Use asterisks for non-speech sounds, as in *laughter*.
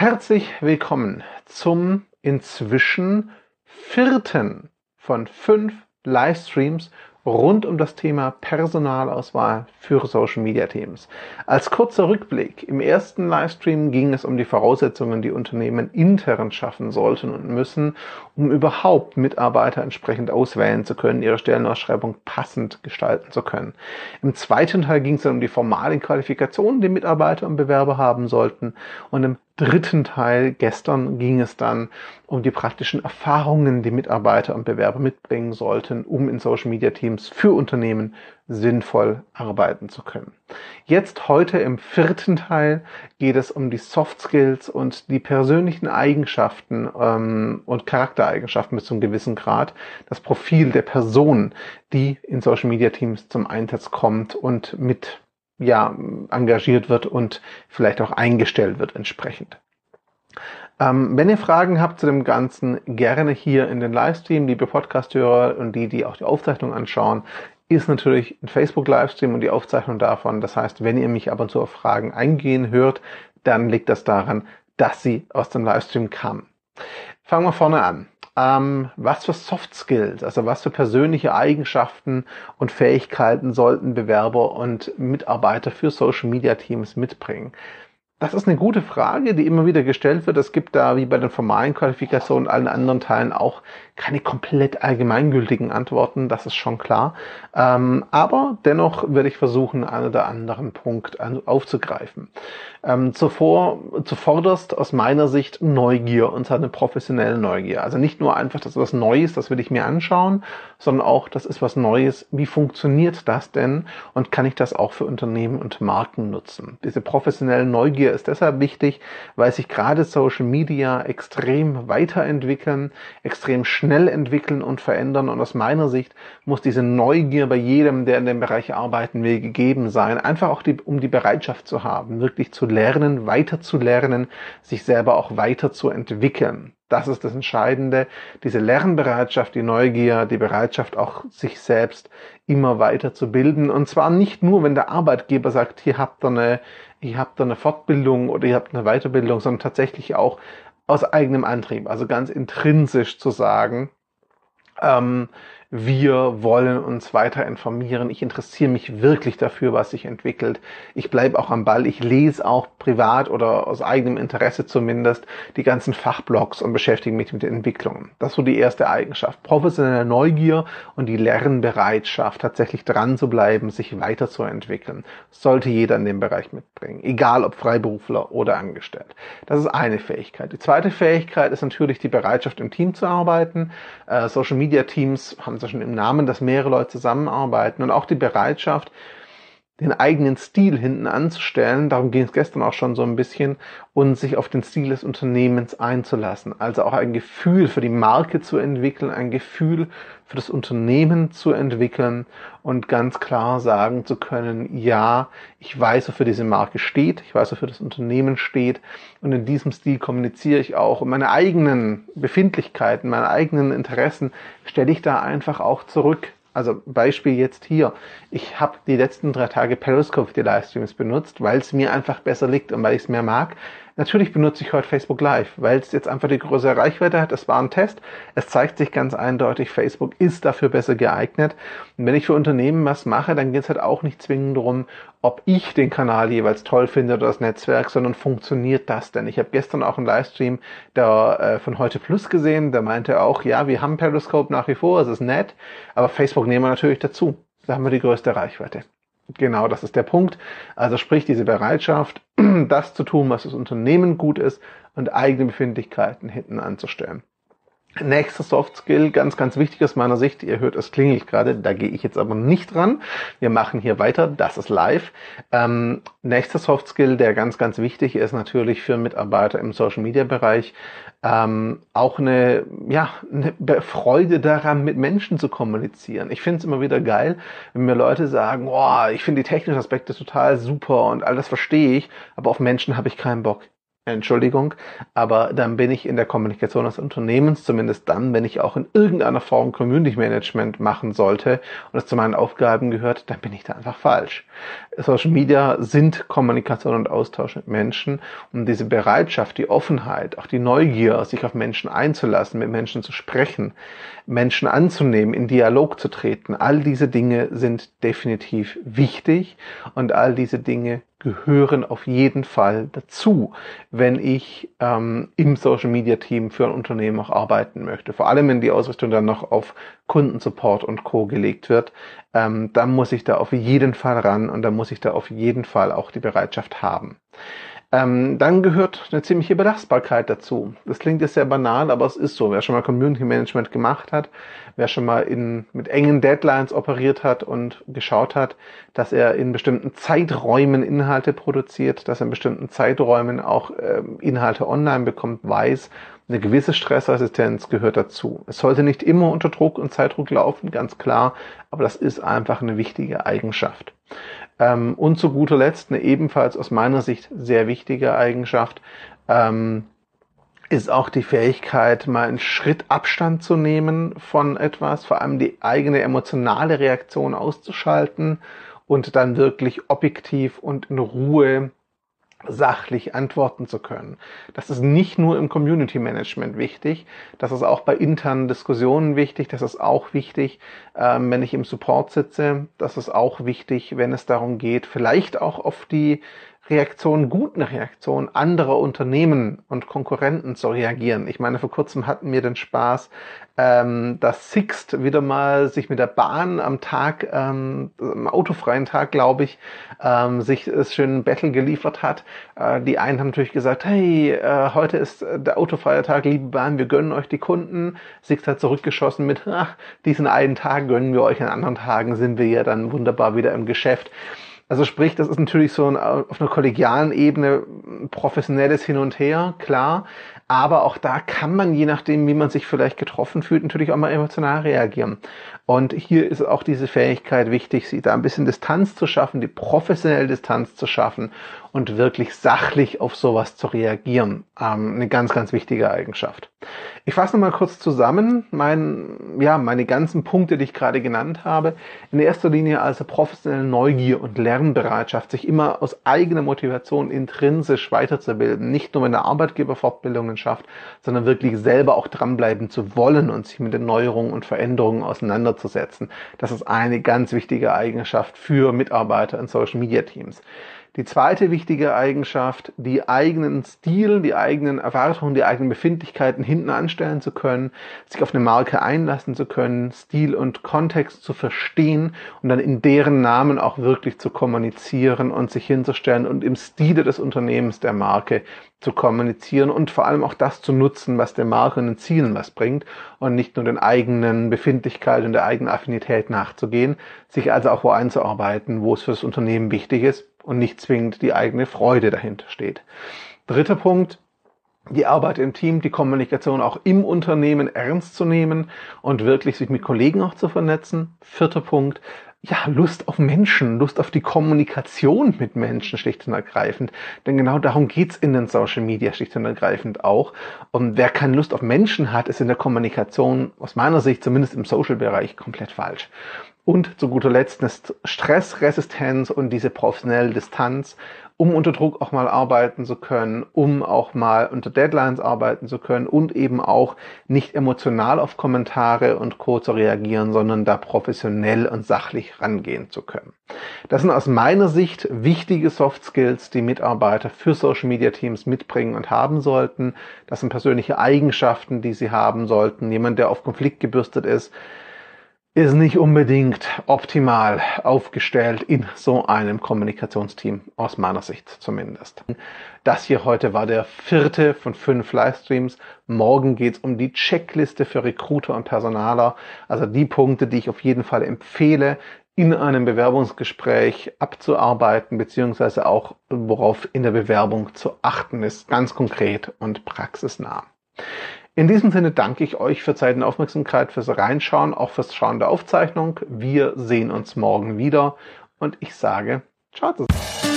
Herzlich willkommen zum inzwischen vierten von fünf Livestreams rund um das Thema Personalauswahl für Social Media Teams. Als kurzer Rückblick, im ersten Livestream ging es um die Voraussetzungen, die Unternehmen intern schaffen sollten und müssen, um überhaupt Mitarbeiter entsprechend auswählen zu können, ihre Stellenausschreibung passend gestalten zu können. Im zweiten Teil ging es dann um die formalen Qualifikationen, die Mitarbeiter und Bewerber haben sollten. Und im dritten Teil gestern ging es dann um die praktischen Erfahrungen, die Mitarbeiter und Bewerber mitbringen sollten, um in Social Media Teams für Unternehmen sinnvoll arbeiten zu können. Jetzt heute im vierten Teil geht es um die Soft Skills und die persönlichen Eigenschaften ähm, und Charaktereigenschaften bis zu einem gewissen Grad, das Profil der Person, die in Social Media Teams zum Einsatz kommt und mit ja, engagiert wird und vielleicht auch eingestellt wird entsprechend. Ähm, wenn ihr Fragen habt zu dem Ganzen, gerne hier in den Livestream, liebe Podcast-Hörer und die, die auch die Aufzeichnung anschauen, ist natürlich ein Facebook-Livestream und die Aufzeichnung davon. Das heißt, wenn ihr mich ab und zu auf Fragen eingehen hört, dann liegt das daran, dass sie aus dem Livestream kamen. Fangen wir vorne an. Ähm, was für Soft Skills, also was für persönliche Eigenschaften und Fähigkeiten sollten Bewerber und Mitarbeiter für Social Media Teams mitbringen? Das ist eine gute Frage, die immer wieder gestellt wird. Es gibt da wie bei den formalen Qualifikationen und allen anderen Teilen auch keine komplett allgemeingültigen Antworten, das ist schon klar. Ähm, aber dennoch werde ich versuchen, einen oder anderen Punkt aufzugreifen. Ähm, zuvor, zuvorderst aus meiner Sicht Neugier und zwar eine professionelle Neugier. Also nicht nur einfach, das ist was Neues, das will ich mir anschauen, sondern auch, das ist was Neues. Wie funktioniert das denn? Und kann ich das auch für Unternehmen und Marken nutzen? Diese professionelle Neugier ist deshalb wichtig, weil sich gerade Social Media extrem weiterentwickeln, extrem schnell entwickeln und verändern. Und aus meiner Sicht muss diese Neugier bei jedem, der in dem Bereich arbeiten will, gegeben sein. Einfach auch die, um die Bereitschaft zu haben, wirklich zu lernen, weiter sich selber auch weiter. Das ist das Entscheidende. Diese Lernbereitschaft, die Neugier, die Bereitschaft auch sich selbst immer weiter zu bilden. Und zwar nicht nur, wenn der Arbeitgeber sagt, hier habt ihr eine, ihr habt eine Fortbildung oder ihr habt eine Weiterbildung, sondern tatsächlich auch aus eigenem Antrieb, also ganz intrinsisch zu sagen, ähm, wir wollen uns weiter informieren. Ich interessiere mich wirklich dafür, was sich entwickelt. Ich bleibe auch am Ball. Ich lese auch privat oder aus eigenem Interesse zumindest die ganzen Fachblogs und beschäftige mich mit den Entwicklungen. Das ist so die erste Eigenschaft. Professionelle Neugier und die Lernbereitschaft, tatsächlich dran zu bleiben, sich weiterzuentwickeln, sollte jeder in dem Bereich mitbringen. Egal ob Freiberufler oder angestellt. Das ist eine Fähigkeit. Die zweite Fähigkeit ist natürlich die Bereitschaft, im Team zu arbeiten. Äh, Social Media Teams haben schon im Namen, dass mehrere Leute zusammenarbeiten und auch die Bereitschaft, den eigenen Stil hinten anzustellen, darum ging es gestern auch schon so ein bisschen, und sich auf den Stil des Unternehmens einzulassen. Also auch ein Gefühl für die Marke zu entwickeln, ein Gefühl für das Unternehmen zu entwickeln und ganz klar sagen zu können, ja, ich weiß, wofür diese Marke steht, ich weiß, wofür das Unternehmen steht. Und in diesem Stil kommuniziere ich auch und meine eigenen Befindlichkeiten, meine eigenen Interessen stelle ich da einfach auch zurück also Beispiel jetzt hier. Ich habe die letzten drei Tage Periscope die Livestreams benutzt, weil es mir einfach besser liegt und weil ich es mehr mag. Natürlich benutze ich heute Facebook Live, weil es jetzt einfach die größere Reichweite hat. Es war ein Test. Es zeigt sich ganz eindeutig, Facebook ist dafür besser geeignet. Und wenn ich für Unternehmen was mache, dann geht es halt auch nicht zwingend darum, ob ich den Kanal jeweils toll finde oder das Netzwerk, sondern funktioniert das denn? Ich habe gestern auch einen Livestream der, äh, von Heute Plus gesehen, der meinte auch, ja, wir haben Periscope nach wie vor, es ist nett, aber Facebook nehmen wir natürlich dazu. Da haben wir die größte Reichweite. Genau, das ist der Punkt. Also sprich diese Bereitschaft, *clears throat* das zu tun, was das Unternehmen gut ist und eigene Befindlichkeiten hinten anzustellen. Nächster Soft Skill, ganz, ganz wichtig aus meiner Sicht. Ihr hört, es klingelt gerade, da gehe ich jetzt aber nicht dran. Wir machen hier weiter, das ist live. Ähm, nächster Soft Skill, der ganz, ganz wichtig ist natürlich für Mitarbeiter im Social Media Bereich, ähm, auch eine, ja, eine Freude daran, mit Menschen zu kommunizieren. Ich finde es immer wieder geil, wenn mir Leute sagen, oh, ich finde die technischen Aspekte total super und all das verstehe ich, aber auf Menschen habe ich keinen Bock. Entschuldigung, aber dann bin ich in der Kommunikation des Unternehmens, zumindest dann, wenn ich auch in irgendeiner Form Community Management machen sollte und es zu meinen Aufgaben gehört, dann bin ich da einfach falsch. Social Media sind Kommunikation und Austausch mit Menschen und diese Bereitschaft, die Offenheit, auch die Neugier, sich auf Menschen einzulassen, mit Menschen zu sprechen, Menschen anzunehmen, in Dialog zu treten, all diese Dinge sind definitiv wichtig und all diese Dinge gehören auf jeden Fall dazu, wenn ich ähm, im Social Media Team für ein Unternehmen auch arbeiten möchte. Vor allem, wenn die Ausrichtung dann noch auf Kundensupport und Co. gelegt wird, ähm, dann muss ich da auf jeden Fall ran und dann muss ich da auf jeden Fall auch die Bereitschaft haben. Ähm, dann gehört eine ziemliche Belastbarkeit dazu. Das klingt jetzt sehr banal, aber es ist so. Wer schon mal Community Management gemacht hat, wer schon mal in, mit engen Deadlines operiert hat und geschaut hat, dass er in bestimmten Zeiträumen Inhalte produziert, dass er in bestimmten Zeiträumen auch äh, Inhalte online bekommt, weiß, eine gewisse Stressresistenz gehört dazu. Es sollte nicht immer unter Druck und Zeitdruck laufen, ganz klar, aber das ist einfach eine wichtige Eigenschaft. Ähm, und zu guter Letzt eine ebenfalls aus meiner Sicht sehr wichtige Eigenschaft ähm, ist auch die Fähigkeit, mal einen Schritt Abstand zu nehmen von etwas, vor allem die eigene emotionale Reaktion auszuschalten und dann wirklich objektiv und in Ruhe sachlich antworten zu können. Das ist nicht nur im Community Management wichtig, das ist auch bei internen Diskussionen wichtig, das ist auch wichtig, ähm, wenn ich im Support sitze, das ist auch wichtig, wenn es darum geht, vielleicht auch auf die Reaktionen, guten Reaktionen anderer Unternehmen und Konkurrenten zu reagieren. Ich meine, vor kurzem hatten wir den Spaß, ähm, dass Sixt wieder mal sich mit der Bahn am Tag, ähm, am autofreien Tag, glaube ich, ähm, sich es schön Battle geliefert hat. Äh, die einen haben natürlich gesagt, hey, äh, heute ist der autofreie Tag, liebe Bahn, wir gönnen euch die Kunden. Sixt hat zurückgeschossen mit, ach, diesen einen Tag gönnen wir euch, an anderen Tagen sind wir ja dann wunderbar wieder im Geschäft. Also sprich, das ist natürlich so ein, auf einer kollegialen Ebene professionelles Hin und Her, klar. Aber auch da kann man, je nachdem, wie man sich vielleicht getroffen fühlt, natürlich auch mal emotional reagieren. Und hier ist auch diese Fähigkeit wichtig, sie da ein bisschen Distanz zu schaffen, die professionelle Distanz zu schaffen und wirklich sachlich auf sowas zu reagieren. Ähm, eine ganz, ganz wichtige Eigenschaft. Ich fasse nochmal kurz zusammen, mein, ja, meine ganzen Punkte, die ich gerade genannt habe. In erster Linie also professionelle Neugier und Lernbereitschaft, sich immer aus eigener Motivation intrinsisch weiterzubilden. Nicht nur wenn der Arbeitgeber Fortbildungen schafft, sondern wirklich selber auch dranbleiben zu wollen und sich mit den Neuerungen und Veränderungen auseinanderzusetzen. Das ist eine ganz wichtige Eigenschaft für Mitarbeiter in Social Media Teams. Die zweite wichtige Eigenschaft, die eigenen Stil, die eigenen Erwartungen, die eigenen Befindlichkeiten hinten anstellen zu können, sich auf eine Marke einlassen zu können, Stil und Kontext zu verstehen und dann in deren Namen auch wirklich zu kommunizieren und sich hinzustellen und im Stile des Unternehmens der Marke zu kommunizieren und vor allem auch das zu nutzen, was der Marke und den Zielen was bringt und nicht nur den eigenen Befindlichkeiten und der eigenen Affinität nachzugehen, sich also auch wo einzuarbeiten, wo es für das Unternehmen wichtig ist und nicht zwingend die eigene Freude dahinter steht. Dritter Punkt, die Arbeit im Team, die Kommunikation auch im Unternehmen ernst zu nehmen und wirklich sich mit Kollegen auch zu vernetzen. Vierter Punkt, ja, Lust auf Menschen, Lust auf die Kommunikation mit Menschen schlicht und ergreifend. Denn genau darum geht's in den Social Media schlicht und ergreifend auch. Und wer keine Lust auf Menschen hat, ist in der Kommunikation aus meiner Sicht, zumindest im Social-Bereich, komplett falsch. Und zu guter Letzt eine Stressresistenz und diese professionelle Distanz, um unter Druck auch mal arbeiten zu können, um auch mal unter Deadlines arbeiten zu können und eben auch nicht emotional auf Kommentare und Co. zu reagieren, sondern da professionell und sachlich rangehen zu können. Das sind aus meiner Sicht wichtige Soft Skills, die Mitarbeiter für Social Media Teams mitbringen und haben sollten. Das sind persönliche Eigenschaften, die sie haben sollten. Jemand, der auf Konflikt gebürstet ist, ist nicht unbedingt optimal aufgestellt in so einem Kommunikationsteam, aus meiner Sicht zumindest. Das hier heute war der vierte von fünf Livestreams. Morgen geht es um die Checkliste für Recruiter und Personaler, also die Punkte, die ich auf jeden Fall empfehle, in einem Bewerbungsgespräch abzuarbeiten, beziehungsweise auch worauf in der Bewerbung zu achten ist, ganz konkret und praxisnah. In diesem Sinne danke ich euch für Zeit und Aufmerksamkeit, fürs Reinschauen, auch fürs Schauen der Aufzeichnung. Wir sehen uns morgen wieder und ich sage Ciao zusammen.